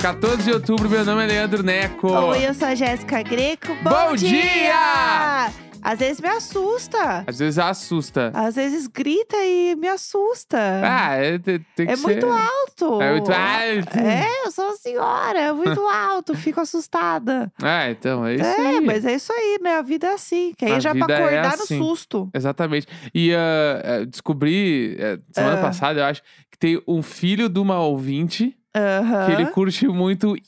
14 de outubro, meu nome é Leandro Neco. Oi, eu sou a Jéssica Greco. Bom, Bom dia! Às vezes me assusta. Às vezes assusta. Às vezes grita e me assusta. Ah, é, tem, tem que é ser... muito alto. É muito alto. É, eu sou uma senhora, é muito alto, fico assustada. Ah, então, é isso é, aí. mas é isso aí, né? A vida é assim. Que aí A já pra vida é acordar assim. no susto. Exatamente. E ah, descobri, eh, semana Ah. passada, eu acho, que tem um filho de uma ouvinte Aham. que ele curte muito. E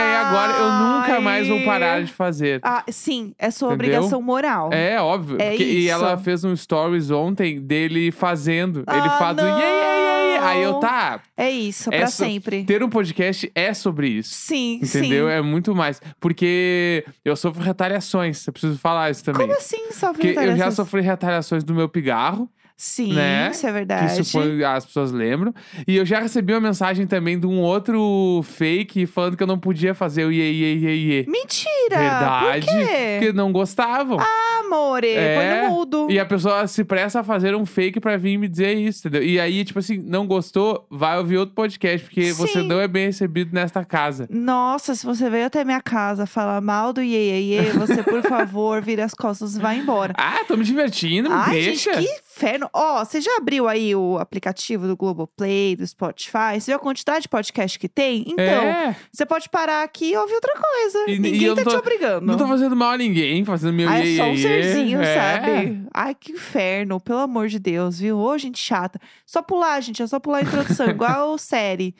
aí agora eu nunca mais vou parar de fazer. Ah, sim, é sua Entendeu? obrigação moral. É, óbvio. É porque- E ela fez um stories ontem dele fazendo. ele Ah, faz o iê, iê, iê, iê. Aí eu, não. tá, É isso, pra Essa- sempre. ter um podcast é sobre isso. Sim, Entendeu? sim. É muito mais. Porque eu sofro retaliações. Eu preciso falar isso também. Como assim, só Porque eu já sofri retaliações do meu pigarro, Sim, né? isso é que verdade. isso foi, as pessoas lembram. E eu já recebi uma mensagem também de um outro fake falando que eu não podia fazer o iê, iê, iê, iê. Mentira! Verdade. Por quê? Porque não gostavam. Ah, amore, É, põe no mudo. E a pessoa se presta a fazer um fake pra vir me dizer isso, entendeu? E aí, tipo assim, não gostou, vai ouvir outro podcast, porque você Sim. não é bem recebido nesta casa. Nossa, se você veio até minha casa falar mal do Iê, Iê, Iê, você, por favor, vira as costas e vai embora. Ah, tô me divertindo, me Ai, deixa. gente, que inferno. Ó, você já abriu aí o aplicativo do Globoplay, do Spotify? Você viu a quantidade de podcast que tem? Então, é, você pode parar aqui e ouvir outra coisa. E- e Ninguém eu tá não te tô- obrigando. não tô fazendo mal a ninguém, fazendo meu Ah, iê, é só um iê, iê. serzinho, É. sabe? Ai, que inferno, pelo amor de Deus, viu? Ô, gente chata. Só pular, gente, é só pular a introdução, igual série.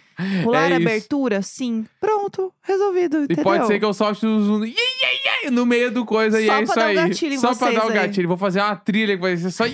Pular É a abertura, sim. Pronto, resolvido, E entendeu? pode ser que eu solte um iê, iê, iê, no meio do coisa e Só é pra isso dar um aí. gatilho em só pra dar o aí. gatilho. Vou fazer uma trilha que vai ser só iê,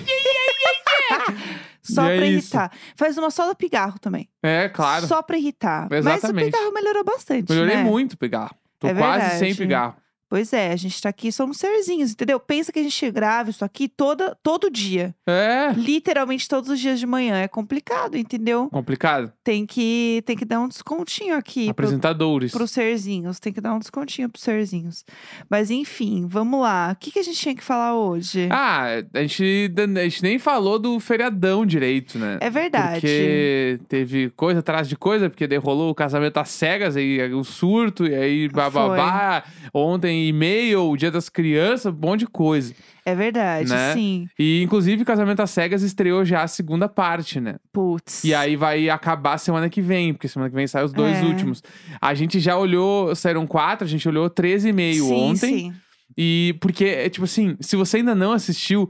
Só E é pra isso. irritar. Faz uma só do pigarro também. É, claro. Só pra irritar. Exatamente. Mas o pigarro melhorou bastante, Melhorei né? muito pigarro. Tô É quase verdade. sem pigarro. Pois é, a gente tá aqui, somos serzinhos, entendeu? Pensa que a gente grava isso aqui toda, todo dia. É. Literalmente todos os dias de manhã. É complicado, entendeu? Complicado. Tem que, tem que dar um descontinho aqui pro, Apresentadores. pros serzinhos. Tem que dar um descontinho pros serzinhos. Mas enfim, vamos lá. O que, que a gente tinha que falar hoje? Ah, a gente, a gente nem falou do feriadão direito, né? é verdade. Porque teve coisa atrás de coisa, porque daí rolou o casamento às cegas, aí o surto, e aí bababá. Ontem e-mail, o dia das crianças, um monte de coisa. É verdade, né? sim. E inclusive casamento às cegas estreou já a segunda parte, né? Putz. E aí vai acabar semana que vem, porque semana que vem saem os dois É. últimos. A gente já olhou, saíram quatro, a gente olhou 13 e meio ontem. Sim. E porque, é tipo assim, se você ainda não assistiu,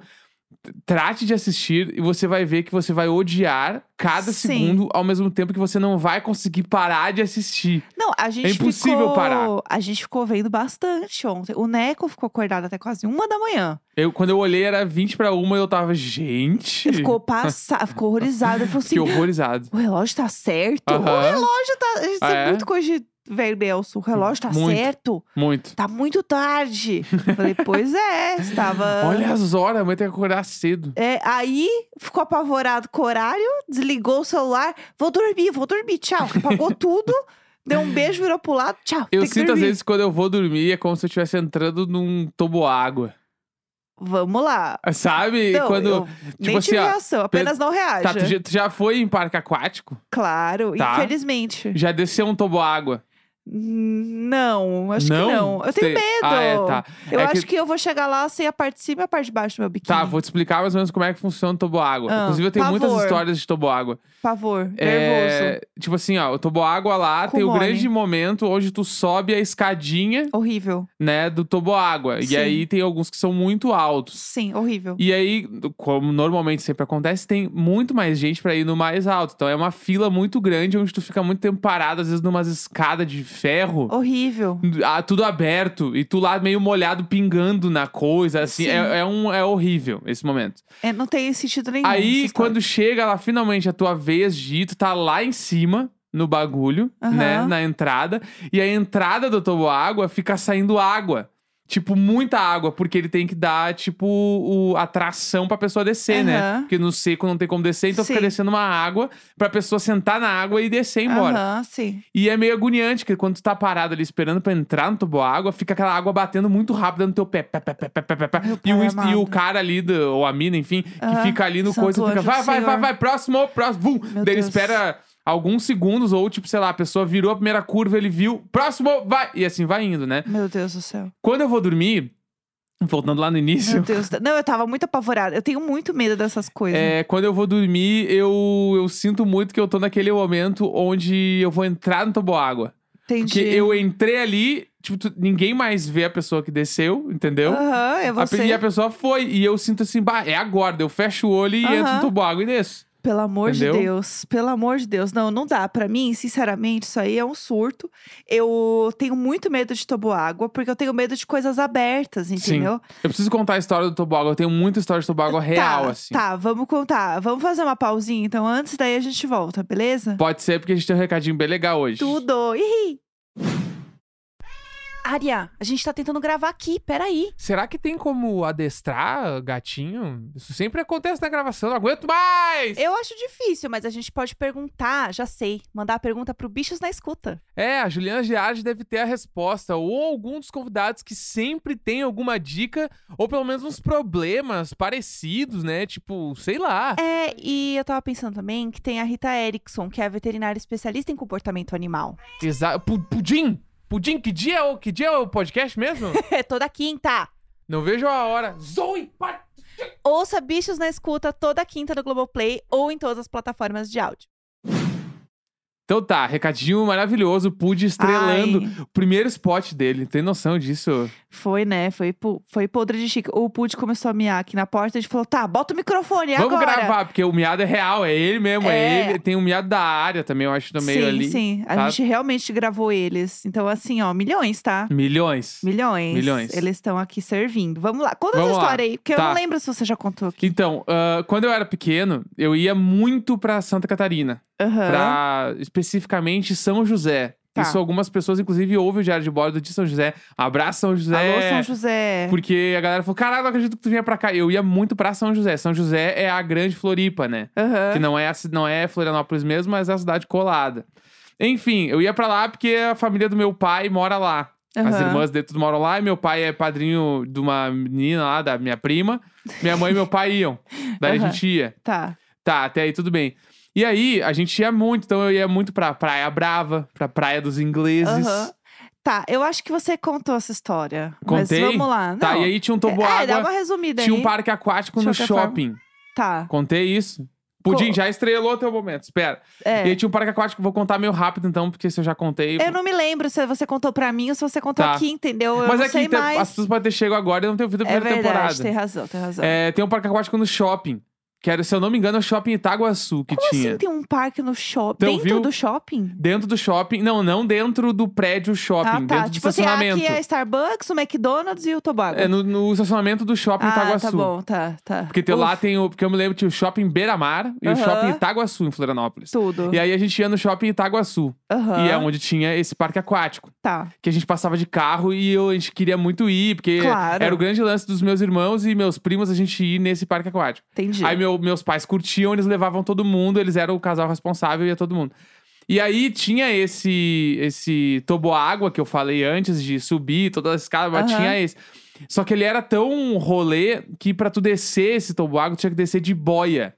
trate de assistir e você vai ver que você vai odiar cada Sim. segundo ao mesmo tempo que você não vai conseguir parar de assistir. Não, a gente É impossível ficou... parar. A gente ficou vendo bastante ontem. O Neco ficou acordado até quase uma da manhã. Eu, quando eu olhei, era 20 pra uma e eu tava, gente. Ele ficou passado, ficou horrorizado. Ele falou assim: Que horrorizado. o relógio tá certo? O relógio tá. Isso é, É. muito coisa de velho Nelson. O relógio tá Muito. certo? Muito. Tá muito tarde. Eu Falei, pois é, estava. Olha as horas, a mãe tem que acordar cedo. É, aí ficou apavorado com o horário, desligou o celular. Vou dormir, vou dormir, tchau. Apagou tudo, deu um beijo, virou pro lado, tchau. Eu sinto às vezes quando eu vou dormir, é como se eu estivesse entrando num toboágua. Vamos lá. Sabe? Não, quando. eu nem tipo assim, tive ó, reação, apenas não reaja. Tá, tu, já, tu já foi em parque aquático? Claro, Tá. infelizmente. Já desceu um toboágua? Hum, Não, acho Não? que não. Eu tenho medo. Ah, é, tá. Eu É acho que- que... eu vou chegar lá sem a parte de cima e a parte de baixo do meu biquíni. Tá, vou te explicar mais ou menos como é que funciona o toboágua. Ah, Inclusive, eu tenho muitas pavor. histórias de toboágua. Pavor, nervoso. É, tipo assim, ó, o toboágua lá Com tem o grande momento onde tu sobe a escadinha, Horrível. né, do toboágua. E aí tem alguns que são muito altos. Sim, horrível. E aí, como normalmente sempre acontece, tem muito mais gente pra ir no mais alto. Então é uma fila muito grande onde tu fica muito tempo parado, às vezes numas escadas de ferro. Horrível. Ah, tudo aberto e tu lá meio molhado pingando na coisa, assim, Sim. é, é um, é horrível esse momento. É, não tem sentido nenhum. Aí, quando chega lá finalmente a tua vez de ir, tu tá lá em cima no bagulho, Aham. né, na entrada, e a entrada do toboágua fica saindo água. Tipo, muita água, porque ele tem que dar, tipo, o, a tração pra pessoa descer, né? Aham. Porque no seco não tem como descer, então fica Sim. descendo uma água pra pessoa sentar na água e descer embora. Aham, sim. E é meio agoniante, porque quando tu tá parado ali esperando pra entrar no toboágua, fica aquela água batendo muito rápido no teu pé. pé, pé, pé, pé, pé, pé, E, o, e o cara ali, do, ou a mina, enfim, que Aham. fica ali no Santo coisa, fica vai, vai, vai, vai, próximo, próximo. Meu Daí ele espera alguns segundos, ou tipo, sei lá, a pessoa virou a primeira curva, ele viu, próximo, vai! E assim vai indo, né? Meu Deus do céu. Quando eu vou dormir, voltando lá no início. Meu Deus. Não, eu tava muito apavorada. Eu tenho muito medo dessas coisas. É, quando eu vou dormir, eu, eu sinto muito que eu tô naquele momento onde eu vou entrar no toboágua. Entendi. Porque eu entrei ali, tipo, tu- ninguém mais vê a pessoa que desceu, entendeu? Aham, é A, você. pe- e a pessoa foi. E eu sinto assim, bah, é agora. Eu fecho o olho e Aham. entro no toboágua e desço. Pelo amor Entendeu? de Deus, pelo amor de Deus. Não, não dá. Pra mim, sinceramente, isso aí é um surto. Eu tenho muito medo de toboágua, porque eu tenho medo de coisas abertas, entendeu? Eu preciso contar a história do toboágua. Eu tenho muita história de toboágua real, tá, assim. Tá, vamos contar. Vamos fazer uma pausinha, então, antes, daí a gente volta, beleza? Pode ser porque a gente tem um recadinho bem legal hoje. Tudo. Ih! Aria, a gente tá tentando gravar aqui, peraí. Será que tem como adestrar gatinho? Isso sempre acontece na gravação, não aguento mais! Eu acho difícil, mas a gente pode perguntar, já sei, mandar a pergunta pro Bichos na Escuta. É, a Juliana Giardi deve ter a resposta, ou algum dos convidados que sempre tem alguma dica, ou pelo menos uns problemas parecidos, né? Tipo, sei lá. É, e eu tava pensando também que tem a Rita Erickson, que é veterinária especialista em comportamento animal. Exa Pu- Pudim! Pudim, que dia, é o, que dia é o podcast mesmo? É toda quinta. Não vejo a hora. Zoe! Ouça Bichos na Escuta toda quinta no Globoplay ou em todas as plataformas de áudio. Então tá, recadinho maravilhoso, Pud estrelando Ai. o primeiro spot dele. Tem noção disso? Foi, né? Foi, foi podre de chique. O Pud começou a miar aqui na porta e a gente falou: tá, bota o microfone Vamos agora. gravar, porque o miado é real, é ele mesmo, é, É. ele. Tem um miado da área também, eu acho, no meio sim, ali. sim. A tá? gente realmente gravou eles. Então, assim, ó, milhões, tá? Milhões. Milhões. Milhões. Eles estão aqui servindo. Vamos lá. Conta Vamos essa lá. história aí, porque eu Tá. não lembro se você já contou aqui. Então, ah, quando eu era pequeno, eu ia muito pra Santa Catarina. Aham. Pra especificamente São José. Tá. Isso algumas pessoas, inclusive, ouvem o Diário de Bordo de São José. Abraço, São José. Alô, São José. Porque a galera falou: caralho, não acredito que tu vinha pra cá. Eu ia muito pra São José. São José é a grande Floripa, né? Aham. Que não é, a não é Florianópolis mesmo, mas é a cidade colada. Enfim, eu ia pra lá porque a família do meu pai mora lá. As Aham. irmãs dele tudo moram lá e meu pai é padrinho de uma menina lá, da minha prima. Minha mãe e meu pai iam. Daí Aham. a gente ia. Tá. Tá, até aí tudo bem. E aí, a gente ia muito, então eu ia muito pra Praia Brava, pra Praia dos Ingleses. Aham. Tá, eu acho que você contou essa história. Contei? Mas vamos lá. Tá, Não. e aí tinha um É, dá toboágua, uma resumida tinha aí. um parque aquático De no qualquer forma. shopping. Tá. Contei isso? Pudim, já estrelou o teu momento, espera. É. E aí tinha um parque aquático, vou contar meio rápido então, porque se eu já contei. Eu não me lembro se você contou pra mim ou se você contou Tá. aqui, entendeu? Eu Mas não é sei que tem- mais. as pessoas podem ter chegado agora e não ter ouvido a É primeira verdade, temporada. tem razão, tem razão. É, tem um parque aquático no shopping. Que era, se eu não me engano, o shopping Itaguaçu que Como tinha. assim tem um parque no shopping? Então, Dentro viu? do shopping? Dentro do shopping. Não, não dentro do prédio shopping, ah, tá. dentro do Tipo assim, estacionamento. aqui é Starbucks, o McDonald's e o Tobago. É no, no estacionamento do shopping ah, Itaguaçu. tá bom, tá, tá. Porque tem, lá tem o. Porque eu me lembro tinha o shopping Beira-Mar e o Aham. shopping Itaguaçu em Florianópolis. Tudo. E aí a gente ia no shopping Itaguaçu. Aham. E é onde tinha esse parque aquático. Tá. Que a gente passava de carro e eu- a gente queria muito ir, porque Claro. era o grande lance dos meus irmãos e meus primos a gente ir nesse parque aquático. Entendi. Aí meu- meus pais curtiam, eles levavam todo mundo, eles eram o casal responsável e ia todo mundo. E aí tinha esse esse toboágua que eu falei antes de subir toda a escada, mas tinha esse. Só que ele era tão rolê que pra tu descer esse toboágua, tu tinha que descer de boia.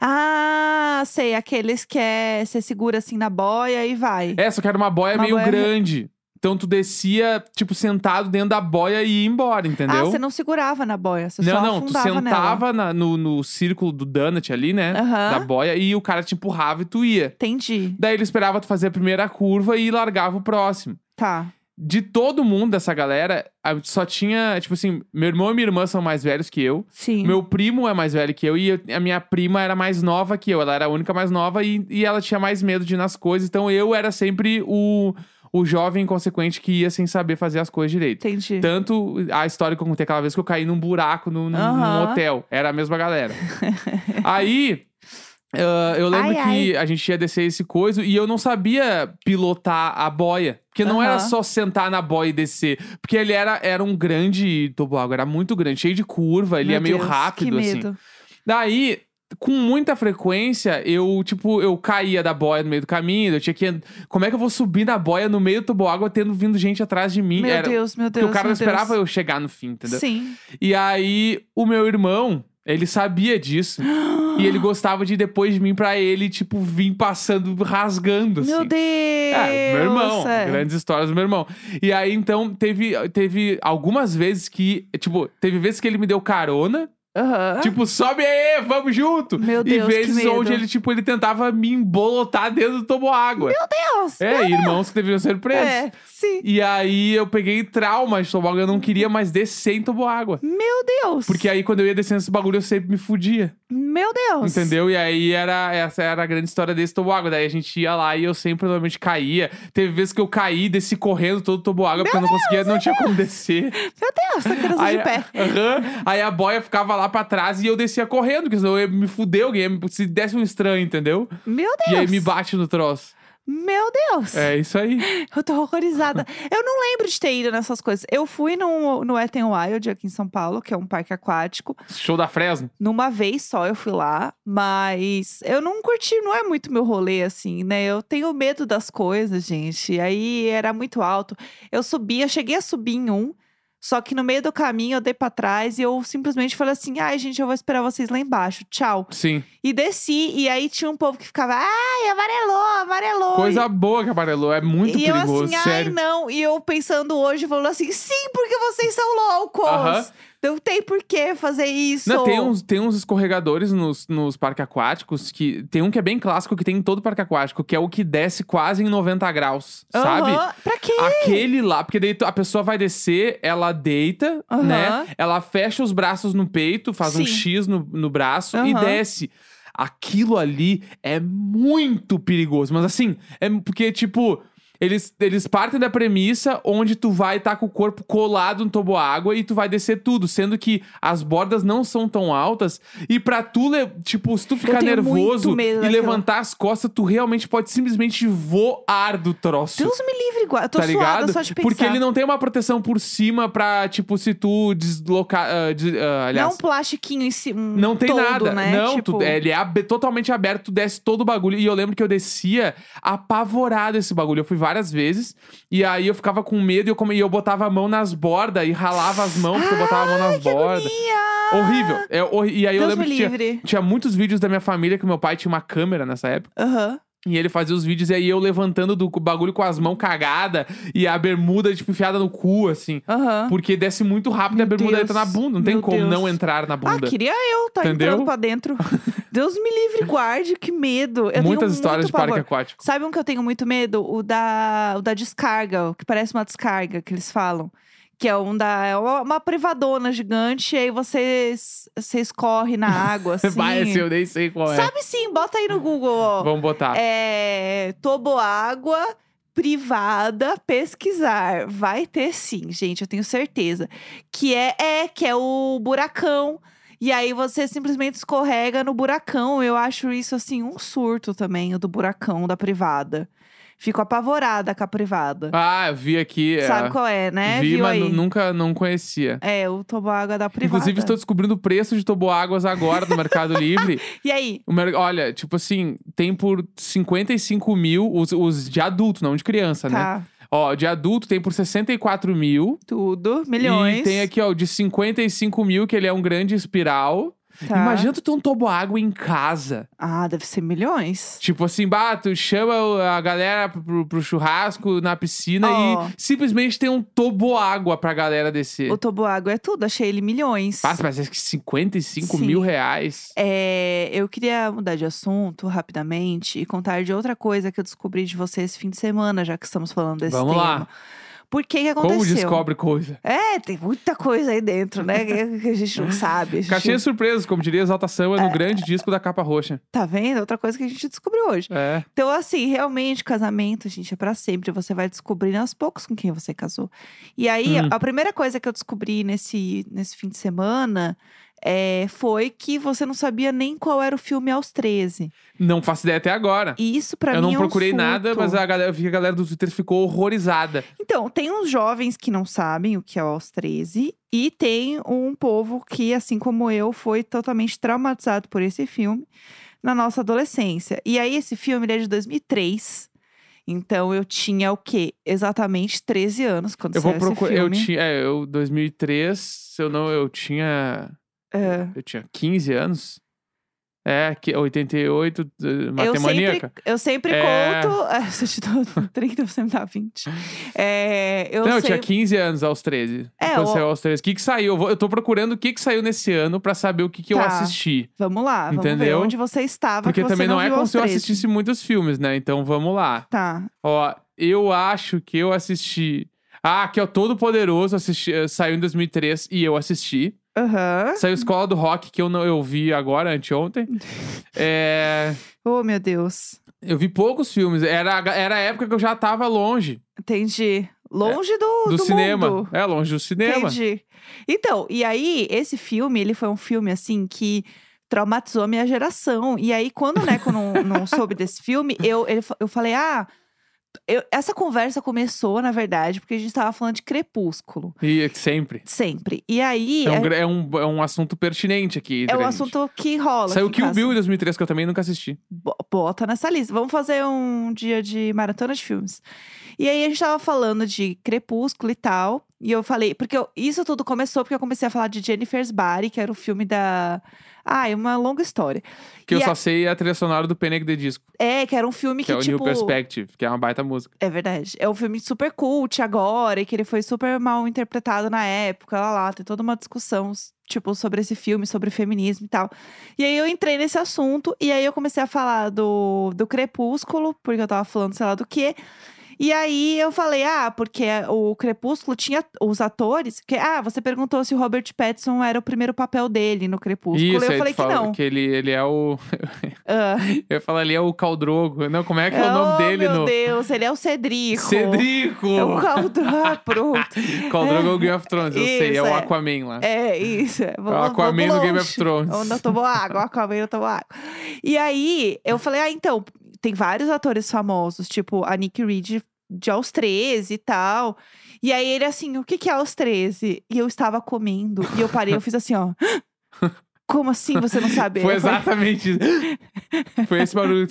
Ah, sei. Aqueles que é... Você segura assim na boia e vai. É, só que era uma boia Uma meio boia- grande. Então tu descia, tipo, sentado dentro da boia e ia embora, entendeu? Ah, você não segurava na boia, você não, só não, tu afundava nela. sentava na- no, no círculo do donut ali, né? Aham. Da boia, e o cara te empurrava e tu ia. Entendi. Daí ele esperava tu fazer a primeira curva e largava o próximo. Tá. De todo mundo dessa galera, só tinha, tipo assim, meu irmão e minha irmã são mais velhos que eu. Sim. Meu primo é mais velho que eu e a minha prima era mais nova que eu. Ela era a única mais nova e, e ela tinha mais medo de ir nas coisas. Então eu era sempre o, o jovem inconsequente que ia sem saber fazer as coisas direito. Entendi. Tanto a história que eu contei aquela vez que eu caí num buraco num, num- num hotel. Era a mesma galera. Aí. ah, eu lembro Ai, que a gente ia descer esse coisa e eu não sabia pilotar a boia. Porque não era Aham. só sentar na boia e descer. Porque ele era, era um grande toboágua, era muito grande, cheio de curva, ele Meu meio Deus, rápido, que assim. medo. Daí, com muita frequência, eu, tipo, eu caía da boia no meio do caminho, eu tinha que. Como é que eu vou subir na boia no meio do toboágua tendo vindo gente atrás de mim? Meu era, Deus, meu porque Deus. o cara não meu Deus. esperava eu chegar no fim, entendeu? Sim. E aí, o meu irmão, ele sabia disso. E ele gostava de depois de mim pra ele, tipo, vir passando, rasgando, assim. Meu Deus! É, meu irmão. é. Grandes histórias do meu irmão. E aí, então, teve, teve algumas vezes que, tipo, teve vezes que ele me deu carona. Aham. Tipo, sobe aí, vamos junto. Meu e Deus, que vezes onde ele, tipo, ele tentava me embolotar dentro do toboágua. Meu Deus! É, irmãos que deveriam ser presos. É, sim. E aí eu peguei trauma de toboágua, eu não queria mais descer em toboágua. Meu Deus! Porque aí quando eu ia descendo esse bagulho, eu sempre me fudia. Meu Deus! Entendeu? E aí era essa era a grande história desse toboágua. Daí a gente ia lá e eu sempre normalmente caía. Teve vezes que eu caí, desci correndo todo o toboágua, porque eu não conseguia, não tinha como descer. Meu Deus, tá criança Aí, de pé. aí a boia ficava lá pra trás e eu descia correndo, porque senão eu ia me fuder alguém, ia me- se desse um estranho, entendeu? Meu E Deus! aí me bate no troço. Meu Deus! É isso aí. Eu tô horrorizada. eu não lembro de ter ido nessas coisas. Eu fui no, no Wet n Wild aqui em São Paulo, que é um parque aquático. Show da Fresno. Numa vez só eu fui lá, mas eu não curti, não é muito meu rolê assim, né? Eu tenho medo das coisas, gente. Aí era muito alto. Eu subi, eu cheguei a subir em um, só que no meio do caminho eu dei pra trás e eu simplesmente falei assim: ai, gente, eu vou esperar vocês lá embaixo, tchau. Sim. E desci, e aí tinha um povo que ficava, ai, amarelou, amarelou. Coisa boa que amarelou. É muito e eu perigoso, assim, ai sério. não. E eu pensando hoje, falando assim, sim, porque vocês são loucos. Aham. Não tem por que fazer isso. Não, tem uns, tem uns escorregadores nos, nos parques aquáticos que. Tem um que é bem clássico que tem em todo parque aquático, que é o que desce quase em 90 graus, sabe? Pra quê? Aquele lá, porque daí a pessoa vai descer, ela deita, Aham. né? Ela fecha os braços no peito, faz um Sim. X no, no braço e Aham. desce. Aquilo ali é muito perigoso. Mas assim, é porque, tipo. Eles, eles partem da premissa onde tu vai estar com o corpo colado no toboágua e tu vai descer tudo, sendo que as bordas não são tão altas. E pra tu, tipo, se tu ficar nervoso e daquilo. levantar as costas, tu realmente pode simplesmente voar do troço Deus me livre, igual. Eu tô tá suada ligado? só de pensar. Porque ele não tem uma proteção por cima pra, tipo, se tu deslocar. ah, des- ah, Não é aliás, um plastiquinho em cima. não tem todo, nada. Né? Não, tipo, tu- ele é abe- totalmente aberto, tu desce todo o bagulho. E eu lembro que eu descia apavorado esse bagulho. Eu fui várias vezes. E aí eu ficava com medo e eu, come- e eu botava a mão nas bordas e ralava as mãos, porque eu botava a mão nas bordas. agonia! Horrível. É, horri- E aí eu Deus lembro me que tinha, livre. tinha muitos vídeos da minha família que meu pai tinha uma câmera nessa época. Aham. E ele fazia os vídeos e aí eu levantando do bagulho com as mãos cagadas e a bermuda, tipo, enfiada no cu, assim. Aham. Porque desce muito rápido e a Meu bermuda entra na bunda. Não tem Meu como Deus. não entrar na Ah, bunda. queria eu tá Entendeu? entrando pra dentro. Deus me livre, guarde, que medo. Eu Muitas histórias de parque aquático. Sabe um que eu tenho muito medo? O da, o da descarga, o que parece uma descarga que eles falam. Que é um da. É uma privadona gigante, e aí você, você escorre na água, assim. Vai, esse eu nem sei qual é. Sabe sim, bota aí no Google, ó. Vamos botar. É. Toboágua privada pesquisar. Vai ter sim, gente, eu tenho certeza. Que é, é que é o buracão. E aí você simplesmente escorrega no buracão. Eu acho isso assim um surto também, o do buracão da privada. Fico apavorada com a privada. Ah, eu vi aqui. é. Sabe qual é, né? Vi, Viu mas aí? nu- nunca não conhecia. É, o toboágua da privada. Inclusive, estou descobrindo o preço de toboáguas agora no Mercado Livre. E aí? O mer- Olha, tipo assim, tem por 55 mil os, os de adulto, não de criança, né? Ó, de adulto tem por 64 mil. tudo. Milhões. E tem aqui, ó, de 55 mil, que ele é um grande espiral. Tá. Imagina tu ter um toboágua em casa. Ah, deve ser milhões. Tipo assim, bah, tu chama a galera pro, pro churrasco na piscina Ó. e simplesmente tem um toboágua pra galera descer. O toboágua é tudo, achei ele milhões. Passa, mas é que 55 Sim. mil reais. É, eu queria mudar de assunto rapidamente e contar de outra coisa que eu descobri de você esse fim de semana, já que estamos falando desse Vamos tema. lá. Por que que aconteceu? Como descobre coisa? É, tem muita coisa aí dentro, né? que a gente não sabe. Gente- Caixinha surpresa, como diria Exaltação, é no grande disco da capa roxa. Tá vendo? Outra coisa que a gente descobriu hoje. É. Então, assim, realmente, casamento, gente, é pra sempre. Você vai descobrindo aos poucos com quem você casou. E aí, Hum. a primeira coisa que eu descobri nesse, nesse fim de semana é, foi que você não sabia nem qual era o filme aos 13. Não faço ideia até agora. E isso eu mim não é um procurei nada, mas a galera, eu a galera do Twitter ficou horrorizada. Então, tem uns jovens que não sabem o que é aos 13. E tem um povo que, assim como eu, foi totalmente traumatizado por esse filme na nossa adolescência. E aí, esse filme é de 2003. Então, eu tinha o quê? Exatamente 13 anos quando Eu vou saiu esse procurar. Eu tinha. É, eu, 2003, se eu não. Eu tinha. É. Eu tinha 15 anos. É, que 88, uh, Eu matemaníaca. sempre, eu sempre É. conto. Ah, Se eu te dou 30, você me dá 20. É, eu Não, eu sei. tinha 15 anos aos 13. É, Quando o- saiu aos 13. O que que saiu? Eu, vou- eu tô procurando o que que saiu nesse ano pra saber o que que eu Tá. assisti. Vamos lá, vamos ver Entendeu? onde você estava. Porque que você também não, é viu como se eu 13. assistisse muitos filmes, né? Então vamos lá. Tá. Ó, eu acho que eu assisti. Ah, que é o Todo Poderoso assisti... eh, saiu em 2003 e eu assisti. Aham. Saiu Escola do Rock, que eu não eu vi agora, anteontem. É, Oh, meu Deus. Eu vi poucos filmes. Era, era a época que eu já tava longe Entendi. Longe do, do, do cinema. mundo. É, longe do cinema. Entendi. Então, e aí, esse filme, ele foi um filme, assim, que traumatizou a minha geração. E aí, quando o Neco não, não soube desse filme, eu, ele eu falei, ah... eu- essa conversa começou, na verdade, porque a gente tava falando de Crepúsculo. E sempre. Sempre. E aí, É um, é, é um, é um assunto pertinente aqui. é gente. assunto que rola. Saiu Kill. Bill em 2003, que eu também nunca assisti. Bo- Bota nessa lista. Vamos fazer um dia de maratona de filmes. E aí a gente tava falando de Crepúsculo e tal. E eu falei, porque eu- isso tudo começou porque eu comecei a falar de Jennifer's Body, que era o filme da. Ah, é uma longa história. Que eu E a- só sei a trilha sonora do Panic! The Disco, É, que era um filme que que, é o tipo. New Perspective, que é uma baita música. É verdade. É um filme super cult agora, e que ele foi super mal interpretado na época, lá lá. Tem toda uma discussão, tipo, sobre esse filme, sobre feminismo e tal. E aí eu entrei nesse assunto, e aí eu comecei a falar do, do Crepúsculo, porque eu tava falando sei lá do quê. E aí eu falei, ah, porque o Crepúsculo tinha os atores. Que, ah, você perguntou se o Robert Pattinson era o primeiro papel dele no Crepúsculo. Isso, eu falei que não. Que ele, ele é o. Ah, Eu falar ali é o Caldrogo. Não, como é que é o nome oh, dele meu no. Deus, ele é o Cedrico. Cedrico! É o Caldro. Ah, pronto. Caldrogo é o Game of Thrones, eu sei, é Isso, o é. Aquaman lá. É, isso. É. O Aquaman do Game of Thrones. Onde eu tomo água, o Aquaman eu tomo água. E aí, eu falei, ah, então, tem vários atores famosos, tipo a Nick Reed de aos 13 e tal. E aí ele assim, o que que é aos 13? E eu estava comendo, e eu parei, eu fiz assim, ó. Como assim você não sabe? Foi exatamente isso. Foi esse barulho.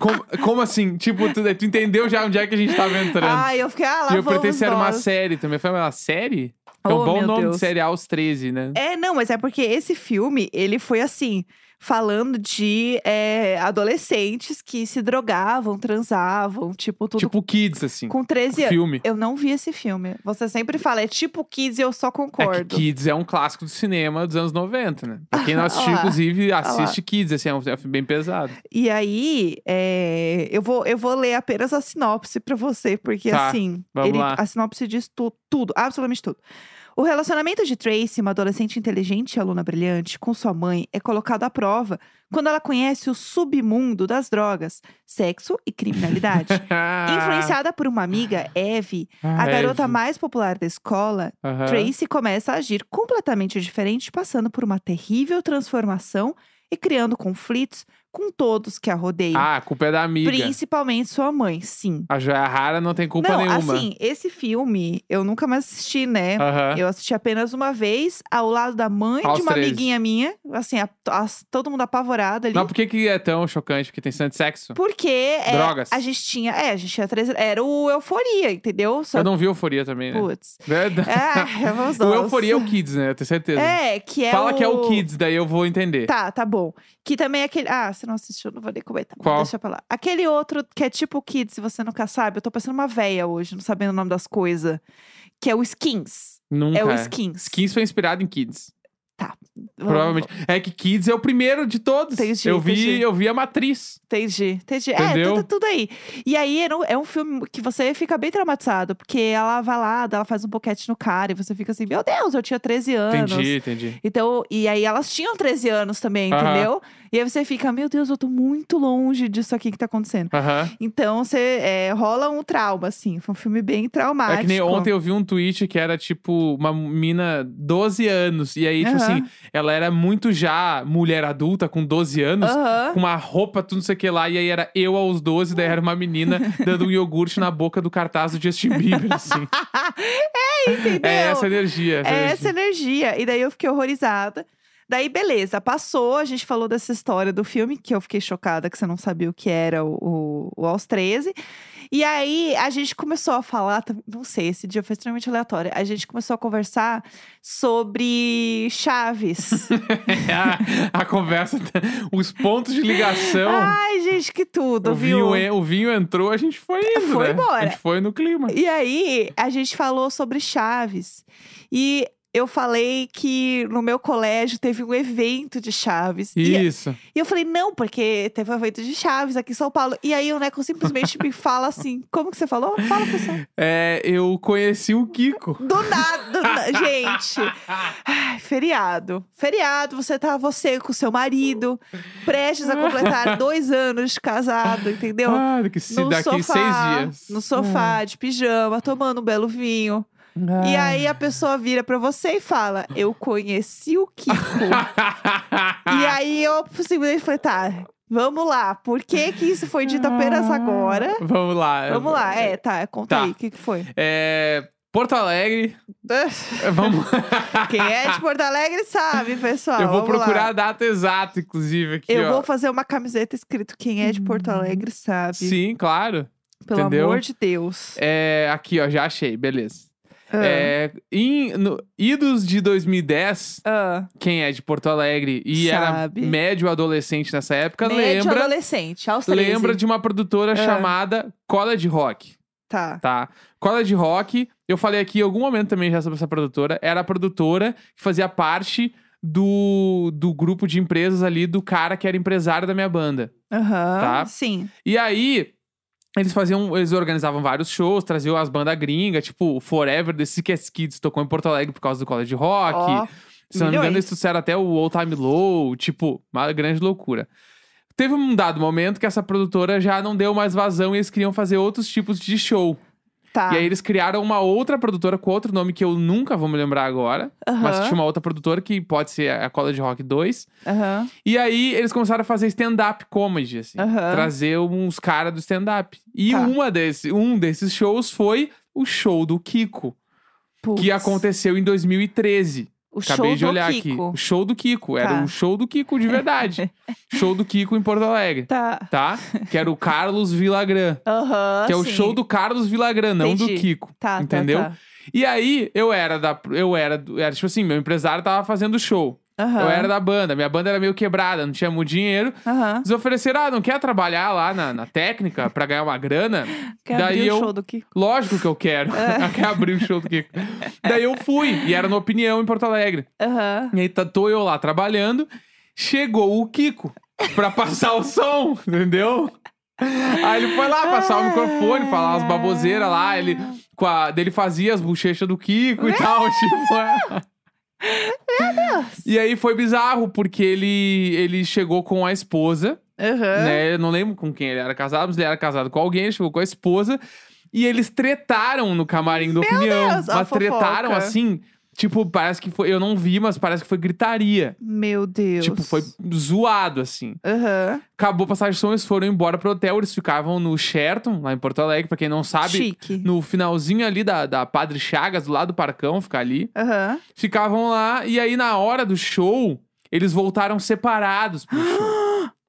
Como, como assim? Tipo, tu, tu entendeu já onde é que a gente tava entrando. Ah, eu fiquei, ah, lá e eu vamos pertencia a uma série também. Foi uma série? É Oh, um bom meu nome Deus. de série aos 13, né? É, não, mas é porque esse filme, ele foi assim, falando de é, adolescentes que se drogavam, transavam, tipo, tudo Tipo Kids, assim. com 13 anos. filme. Eu não vi esse filme. Você sempre fala, é tipo Kids e eu só É que concordo. Kids é um clássico do cinema dos anos 90, né? Pra quem não assistiu, inclusive, assiste Kids, assim, é um é um filme bem pesado. E aí, é, eu, vou, eu vou ler apenas a sinopse pra você, porque Tá, assim, ele- a sinopse diz tu- tudo, absolutamente tudo. O relacionamento de Tracy, uma adolescente inteligente e aluna brilhante, com sua mãe é colocado à prova quando ela conhece o submundo das drogas, sexo e criminalidade. Influenciada por uma amiga, Eve, a Ah, garota Eve. mais popular da escola, Aham. Tracy começa a agir completamente diferente, passando por uma terrível transformação e criando conflitos com todos que a rodeiam. Ah, a culpa é da amiga. Principalmente sua mãe, sim. A joia rara não tem culpa não, nenhuma. assim, esse filme eu nunca mais assisti, né? Eu assisti apenas uma vez, ao lado da mãe Aos de uma 13. amiguinha minha. Assim, a- as- todo mundo apavorado ali. Mas por que, que é tão chocante? Porque tem de sexo? Porque é, Drogas. a gente tinha. É, a gente tinha 13. Era o Euforia, entendeu? Só Eu não vi Euforia também, né? Putz. Verdade. É, vamos o. Euforia é o Kids, né? Eu tenho certeza. É, que é Fala o... que é o Kids, daí eu vou entender. Tá, tá bom. Que também é aquele. Ah, você não assistiu, não vou nem comentar. Qual? Deixa pra lá. Aquele outro que é tipo Kids, se você nunca sabe. Eu tô parecendo uma véia hoje, não sabendo o nome das coisas. Que é o Skins. Nunca. É o Skins. Skins foi inspirado em Kids. Vamos- Provavelmente. É que Kids é o primeiro de todos. Entendi, eu vi, entendi. eu vi a matriz. Entendi, entendi. Entendeu? É, tudo, tudo aí. E aí é um, é um filme que você fica bem traumatizado, porque ela vai lá, ela faz um boquete no cara e você fica assim, meu Deus, eu tinha 13 anos. Entendi, entendi. Então, e aí elas tinham 13 anos também, Aham. entendeu? E aí você fica, meu Deus, eu tô muito longe disso aqui que tá acontecendo. Aham. Então, você é, rola um trauma, assim. Foi um filme bem traumático. É que nem ontem eu vi um tweet que era tipo uma mina 12 anos. E aí, tipo Aham. Assim, ela era muito já mulher adulta, com 12 anos. Aham. Com uma roupa, tudo não sei o que lá. E aí era eu aos 12, daí era uma menina dando um iogurte na boca do cartaz do Justin Bieber, assim. Entendeu? É essa energia. Essa É energia. essa energia. E daí eu fiquei horrorizada. Daí, beleza, passou, a gente falou dessa história do filme, que eu fiquei chocada que você não sabia o que era o, o, o Aos 13. E aí, a gente começou a falar, não sei, esse dia foi extremamente aleatório. A gente começou a conversar sobre Chaves. a, a conversa, os pontos de ligação. Ai, gente, que tudo, o, viu? vinho, o vinho entrou, a gente foi indo, Foi né? embora. A gente foi no clima. E aí, a gente falou sobre Chaves. E eu falei que no meu colégio teve um evento de Chaves. Isso. e eu falei, não, porque teve um evento de Chaves aqui em São Paulo. E aí o Neco simplesmente me fala assim: como que você falou? Fala, pessoal. É, eu conheci o Kiko. Do nada, do na- gente. Ai, feriado. Feriado, você tá você com seu marido, prestes a completar dois anos de casado, entendeu? Ah, daqui, se- no daqui sofá, seis dias. no sofá, de pijama, tomando um belo vinho. E Ah. aí a pessoa vira pra você e fala: Eu conheci o Kiko. e aí eu simplesmente falei: tá, vamos lá. Por que que isso foi dito apenas agora? Vamos lá. Vamos lá, é, tá, conta Tá. aí, o que, que foi? É, Porto Alegre. Vamos. Quem é de Porto Alegre sabe, pessoal. eu vou vamos lá. procurar a data exata, inclusive, aqui, Eu ó. vou fazer uma camiseta escrito Quem é de Porto Alegre sabe. Sim, claro. Pelo entendeu? amor de Deus. É, aqui, ó, já achei, beleza. Ah, É, em, no, idos de 2010, ah. quem é de Porto Alegre e Sabe. era médio adolescente nessa época, Médio lembra, adolescente, aos 13. lembra de uma produtora Ah. chamada College Rock. Tá. tá? College Rock, eu falei aqui em algum momento também já sobre essa produtora, era a produtora que fazia parte do, do grupo de empresas ali do cara que era empresário da minha banda. Aham. Tá. Sim. E aí, eles faziam, eles organizavam vários shows, traziam as bandas gringas, tipo Forever The Sickest Kids tocou em Porto Alegre por causa do College Rock. Ó, Se não me engano, eles trouxeram até o Old Time Low, tipo, uma grande loucura. Teve um dado momento que essa produtora já não deu mais vazão e eles queriam fazer outros tipos de show. Tá. E aí eles criaram uma outra produtora com outro nome que eu nunca vou me lembrar agora. Mas tinha uma outra produtora que pode ser a College Rock 2. aham. E aí eles começaram a fazer stand-up comedy, assim. Trazer uns caras do stand-up. E Tá. uma desse, um desses shows foi o show do Kiko. Que Putz. aconteceu em 2013. O Acabei show de do olhar Kiko. aqui. O show do Kiko. Era Tá. o show do Kiko de verdade. show do Kiko em Porto Alegre. Tá. Tá? Que era o Carlos Vilagran. Aham. que é o sim. show do Carlos Vilagran, não do Entendi. Kiko. Tá, tá, entendeu? tá. E aí, eu era da. Eu era, do- era tipo assim, meu empresário tava fazendo show. Aham. Eu era da banda. Minha banda era meio quebrada, não tinha muito dinheiro. Aham. Eles ofereceram, ah, não quer trabalhar lá na, na técnica pra ganhar uma grana? Quer Daí abrir eu- o show do Kiko? Lógico que eu quero. É. Quer abrir o show do Kiko. Daí eu fui, e era no Opinião em Porto Alegre. Aham. E aí tá- tô eu lá trabalhando, chegou o Kiko pra passar o som, entendeu? Aí ele foi lá passar o microfone, falar umas baboseiras lá, ele, com a, ele fazia as bochechas do Kiko e tal, tipo. É. E aí foi bizarro, porque ele, ele chegou com a esposa, Aham. né? Eu não lembro com quem ele era casado, mas ele era casado com alguém, ele chegou com a esposa. E eles tretaram no camarim da opinião. Deus, mas tretaram assim, tipo, parece que foi. Eu não vi, mas parece que foi gritaria. Meu Deus. Tipo, foi zoado, assim. Aham. Acabou a passagem de som, eles foram embora pro hotel. Eles ficavam no Sheraton, lá em Porto Alegre, pra quem não sabe. Chique. No finalzinho ali da, da Padre Chagas, do lado do Parcão, ficar ali. Aham. Ficavam lá, e aí na hora do show, eles voltaram separados pro show.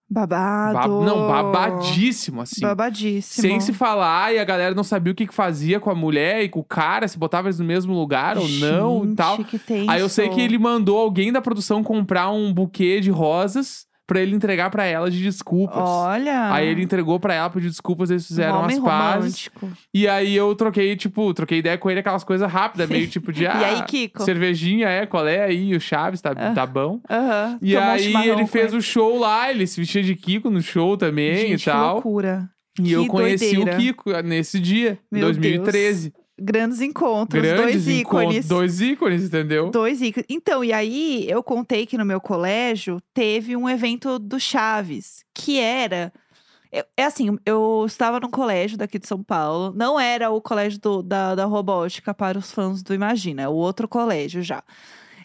Babado. Ba- não, babadíssimo, assim. Babadíssimo. Sem se falar, e a galera não sabia o que, que fazia com a mulher e com o cara, se botava eles no mesmo lugar ou não e tal. Gente, que tenso. Aí eu sei que ele mandou alguém da produção comprar um buquê de rosas pra ele entregar pra ela de desculpas. Olha. Aí ele entregou pra ela, pediu desculpas, eles fizeram as pazes. romântico. E aí eu troquei, tipo, troquei ideia com ele, aquelas coisas rápidas, meio tipo de. Ah, E aí, Kiko? Cervejinha, é, qual é aí? O Chaves, tá, Ah. tá bom. Aham. E Tomou um aí chimarrão ele com fez o show lá, ele se vestia de Kiko no show também Gente, e tal. Que loucura. E eu Que conheci doideira. o Kiko nesse dia, em Meu 2013. Grandes encontros. Grandes dois encontros, ícones. dois ícones, entendeu? Dois ícones. Então, e aí eu contei que no meu colégio teve um evento do Chaves, que era. eu- É assim, eu estava num colégio daqui de São Paulo. Não era o colégio do- da, da robótica para os fãs do Imagina, é o outro colégio já.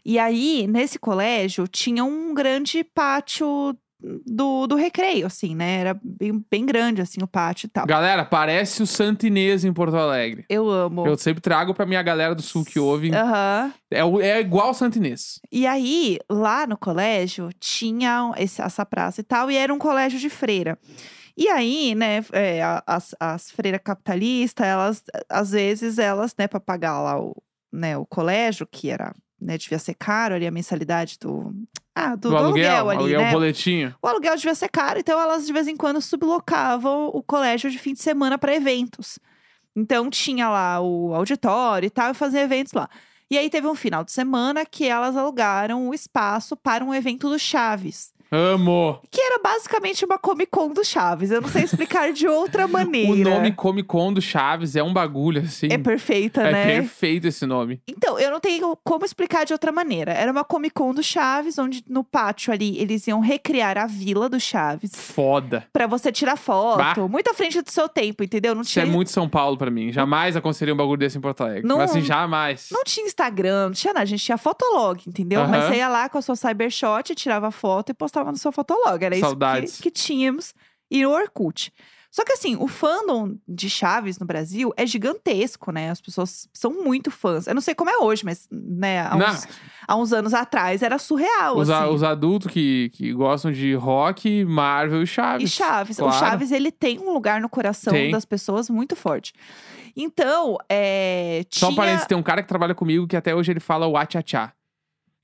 E aí, nesse colégio, tinha um grande pátio do, do recreio, assim, né? Era bem, bem grande, assim, o pátio e tal. Galera, parece o Santo Inês em Porto Alegre. Eu amo. Eu sempre trago pra minha galera do sul que ouve. Aham. É, o- é igual o Santo Inês. E aí, lá no colégio, tinha esse- essa praça e tal, e era um colégio de freira. E aí, né, é, as, as freiras capitalistas, elas, às vezes, elas, né, pra pagar lá o, né, o colégio, que era, né, devia ser caro ali a mensalidade do. Ah, do, Do do aluguel, ali, aluguel né? boletinho. O aluguel devia ser caro, então elas de vez em quando sublocavam o colégio de fim de semana para eventos. Então tinha lá o auditório e tal, e fazia eventos lá. E aí teve um final de semana que elas alugaram o espaço para um evento do Chaves. Amo! Que era basicamente uma Comic Con do Chaves. Eu não sei explicar de outra maneira. O nome Comic Con do Chaves é um bagulho, assim. é perfeita, É né? perfeito esse nome. Então, eu não tenho como explicar de outra maneira. Era uma Comic Con do Chaves, onde no pátio ali eles iam recriar a vila do Chaves. Foda. Pra você tirar foto. Bah. Muito à frente do seu tempo, entendeu? Não Isso é tinha, muito São Paulo pra mim. Jamais aconselharia um bagulho desse em Porto Alegre. Não- Mas assim, jamais. não tinha Instagram, não tinha nada. A gente tinha Fotolog, entendeu? Mas você ia lá com a sua Cybershot, tirava foto e postava no seu Fotolog. Era Saudades. isso que, que tínhamos. E o Orkut. Só que assim, o fandom de Chaves no Brasil é gigantesco, né? As pessoas são muito fãs. Eu não sei como é hoje, mas né, há, uns, há uns anos atrás era surreal, Os, a- assim. os adultos que, que gostam de rock, Marvel e Chaves. E Chaves. O claro. Chaves, ele tem um lugar no coração Tem. das pessoas muito forte. Então, é, Só um tinha parênteses, tem um cara que trabalha comigo que até hoje ele fala o Atchachá.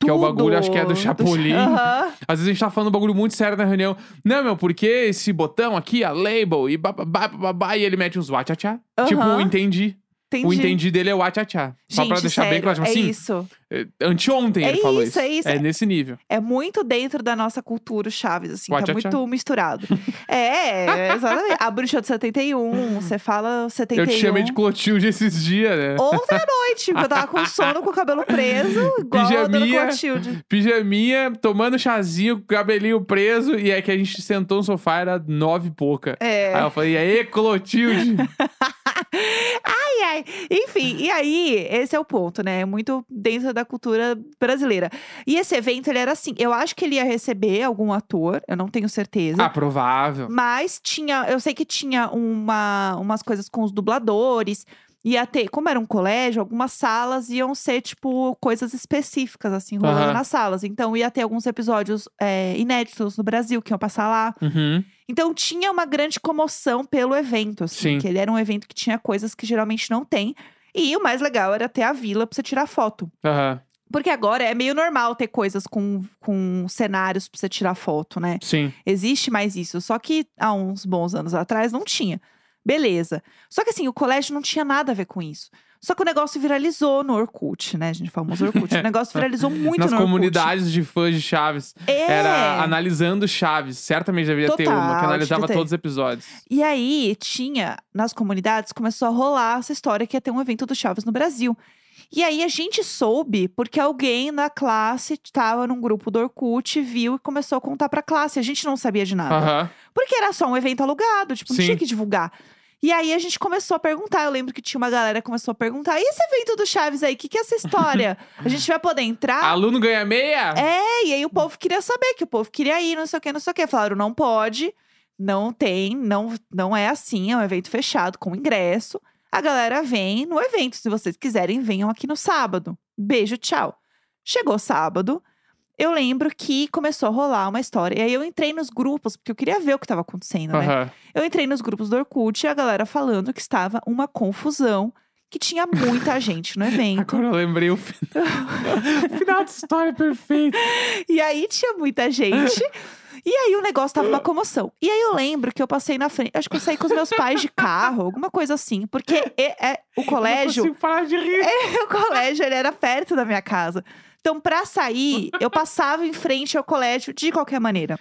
Que é o bagulho, acho que é do Chapolin. Aham. Às vezes a gente tá falando um bagulho muito sério na reunião. Não, meu, porque esse botão aqui, a label, e bababá, bababá, e ele mete uns Watchachá. Tipo, Aham. entendi. Entendi. O entendi dele é o Watchachá. Só pra deixar bem sério, claro, tipo é assim, isso. é, anteontem É ele falou isso, isso. é isso. É nesse nível. É muito dentro da nossa cultura Chaves, assim. Tá muito misturado. é, exatamente. A bruxa de 71, você fala 71. Eu te chamei de Clotilde esses dias, né? Ontem à noite, porque eu tava com sono, com o cabelo preso, igual a Pijaminha. Clotilde. Pijaminha, tomando chazinho, cabelinho preso. E é que a gente sentou no sofá, era nove e pouca. É. Aí eu falei, e aí, Clotilde? Ai, ai. Enfim, e aí, esse é o ponto, né? É muito dentro da cultura brasileira. E esse evento, ele era assim, eu acho que ele ia receber algum ator, eu não tenho certeza. ah, provável. Mas tinha, eu sei que tinha uma, umas coisas com os dubladores. Ia ter, como era um colégio, algumas salas iam ser, tipo, coisas específicas, assim, rolando Aham. nas salas. Então, ia ter alguns episódios é, inéditos no Brasil que iam passar lá. Uhum. Então, tinha uma grande comoção pelo evento, assim. Sim. Que ele era um evento que tinha coisas que geralmente não tem. E o mais legal era ter a vila pra você tirar foto. Aham. Porque agora é meio normal ter coisas com, com cenários pra você tirar foto, né? Sim. Existe mais isso. Só que há uns bons anos atrás não tinha. Beleza. Só que assim, o colégio não tinha nada a ver com isso. Só que o negócio viralizou no Orkut, né, gente? Famoso Orkut. O negócio viralizou muito Nas no Orkut. comunidades de fãs de Chaves. É. Era analisando Chaves. Certamente deveria ter Total, uma que analisava ter. todos os episódios. E aí, tinha, nas comunidades, começou a rolar essa história que ia ter um evento do Chaves no Brasil. E aí, a gente soube porque alguém na classe estava num grupo do Orkut, viu e começou a contar pra classe. A gente não sabia de nada. Porque era só um evento alugado, tipo, não Sim. tinha que divulgar. E aí a gente começou a perguntar. Eu lembro que tinha uma galera que começou a perguntar: e esse evento do Chaves aí? O que, que é essa história? a gente vai poder entrar? Aluno ganha meia? É, e aí o povo queria saber, que o povo queria ir, não sei o que, não sei o que. Falaram: não pode, não tem, não, não é assim, é um evento fechado com ingresso. A galera vem no evento. Se vocês quiserem, venham aqui no sábado. Beijo, tchau. Chegou sábado. Eu lembro que começou a rolar uma história. E aí eu entrei nos grupos, porque eu queria ver o que estava acontecendo, né? Eu entrei nos grupos do Orkut e a galera falando que estava uma confusão, que tinha muita gente no evento. Agora eu lembrei o final. o final da história é perfeito. E aí tinha muita gente. E aí o negócio tava uma comoção. E aí eu lembro que eu passei na frente, acho que eu saí com os meus pais de carro, alguma coisa assim, porque é, é- o colégio, Não consigo parar de rir. o colégio ele era perto da minha casa. Então pra sair, eu passava em frente ao colégio de qualquer maneira.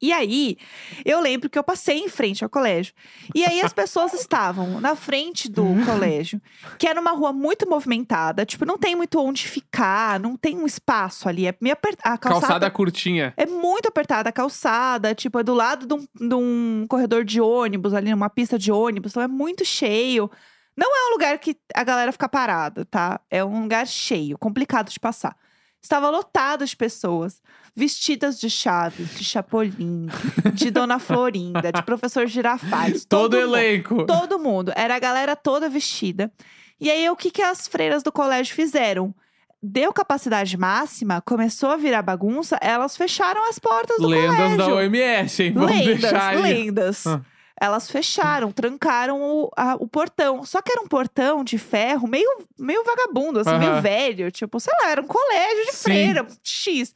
E aí, eu lembro que eu passei em frente ao colégio. E aí as pessoas estavam na frente do colégio, que era uma rua muito movimentada, tipo, não tem muito onde ficar, não tem um espaço ali, é meio apertada. A Calçada calçada curtinha. é muito apertada a calçada, tipo, é do lado de um, de um corredor de ônibus, ali numa pista de ônibus, então é muito cheio. Não é um lugar que a galera fica parada, tá? É um lugar cheio, complicado de passar. Estava lotado de pessoas, vestidas de Chaves, de Chapolin, de Dona Florinda, de Professor Girafales. Todo, mundo. elenco. Todo mundo. Era a galera toda vestida. E aí, o que, que as freiras do colégio fizeram? deu capacidade máxima, começou a virar bagunça, elas fecharam as portas do Lendas colégio. da OMS, hein? Vamos lendas, deixar aí. lendas. Ah. Elas fecharam, trancaram o, a- o portão. Só que era um portão de ferro meio, meio vagabundo, assim, meio Aham. velho. Tipo, sei lá, era um colégio de Sim. freira, X.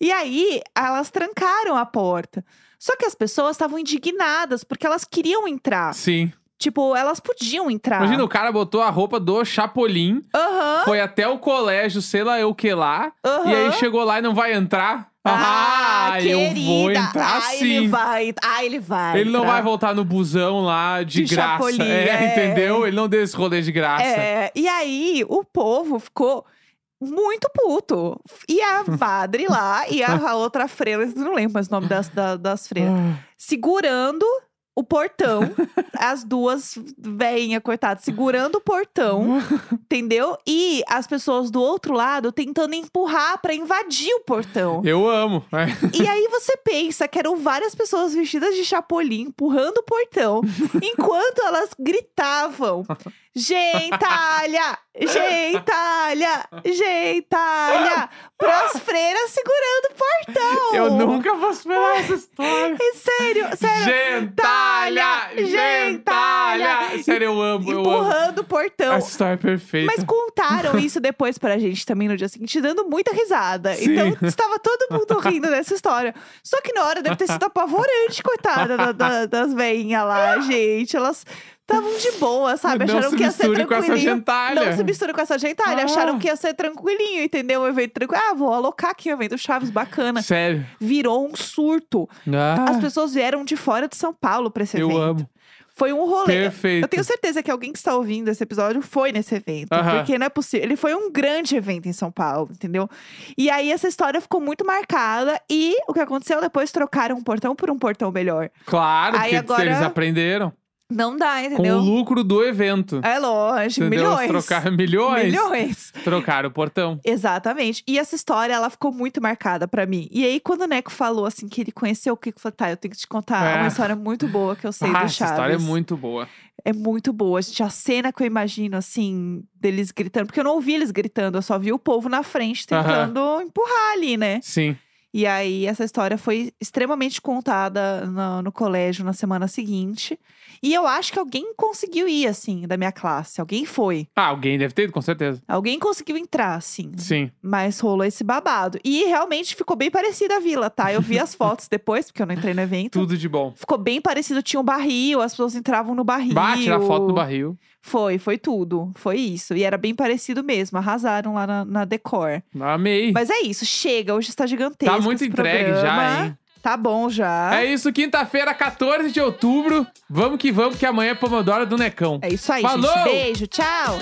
E aí, elas trancaram a porta. Só que as pessoas estavam indignadas, porque elas queriam entrar. Sim. Tipo, elas podiam entrar. Imagina, o cara botou a roupa do Chapolin, Aham, foi até o colégio, sei lá eu o que lá, aham. e aí chegou lá e não vai entrar. Ah, eu vou querida. entrar ah, sim. Ele vai, ah, ele vai. Ele não entrar. vai voltar no busão lá de, De graça. Chapolin, é, é. entendeu? Ele não deu esse rolê de graça. É, e aí o povo ficou muito puto. E a padre lá e a, outra freira, não lembro mais o nome das, da- das freiras, Ah, segurando o portão, as duas veinhas, coitadas, segurando o portão, entendeu? E as pessoas do outro lado tentando empurrar pra invadir o portão. Eu amo. É. E aí você pensa que eram várias pessoas vestidas de chapolim empurrando o portão, enquanto elas gritavam: Gentalha! Gentalha! Gentalha! Pras freiras segurando o portão! Eu nunca vou superar essa história. É sério, sério. Gentalha! Gentalha! Sério, eu amo, eu amo. Empurrando o portão. Essa história é perfeita. Mas contaram isso depois pra gente também no dia seguinte, dando muita risada. Sim. Então estava todo mundo rindo dessa história. Só que na hora deve ter sido apavorante, coitada da- da- das veinhas lá, gente. Elas estavam de boa, sabe? Não Acharam que ia ser misture com essa tranquilinho. gentalha. Não se mistura com essa gentalha. Ah. Acharam que ia ser tranquilinho, entendeu? O evento tranquilo. Ah, vou alocar aqui o evento Chaves bacana. Sério. Virou um surto. Ah, As pessoas vieram de fora de São Paulo pra esse eu evento. amo. Foi um rolê. Perfeito. Eu tenho certeza que alguém que está ouvindo esse episódio foi nesse evento. Porque não é possível. Ele foi um grande evento em São Paulo, entendeu? E aí essa história ficou muito marcada. E o que aconteceu depois? Trocaram um portão por um portão melhor. Claro, Aí porque agora- eles aprenderam. Não dá, Com entendeu? o lucro do evento. É lógico, entendeu? milhões. Trocaram milhões. Milhões. Trocaram o portão. Exatamente. E essa história, ela ficou muito marcada pra mim. E aí, quando o Neco falou assim que ele conheceu o Kiko, eu falei, tá, eu tenho que te contar É. uma história muito boa que eu sei ah, do essa Chaves. história é muito boa. É muito boa. Gente, a cena que eu imagino, assim, deles gritando. Porque eu não ouvi eles gritando, eu só vi o povo na frente tentando empurrar ali, né? Sim. E aí, essa história foi extremamente contada no, no colégio na semana seguinte. E eu acho que alguém conseguiu ir, assim, da minha classe. Alguém foi. Ah, alguém deve ter ido, com certeza. Alguém conseguiu entrar, assim. Sim. Mas rolou esse babado. E realmente ficou bem parecida a vila, tá? Eu vi as fotos depois, porque eu não entrei no evento. Tudo de bom. Ficou bem parecido, tinha um barril, as pessoas entravam no barril. Bate a foto do barril. Foi, foi tudo. Foi isso. E era bem parecido mesmo. Arrasaram lá na, na decor. Amei. Mas é isso, chega. Hoje está gigantesco. Tá muito entregue programa. já, hein? Tá bom já. É isso, quinta-feira, 14 de outubro. Vamos que vamos, que amanhã é Pomodoro do Necão. É isso aí, Falou! gente. Beijo, tchau.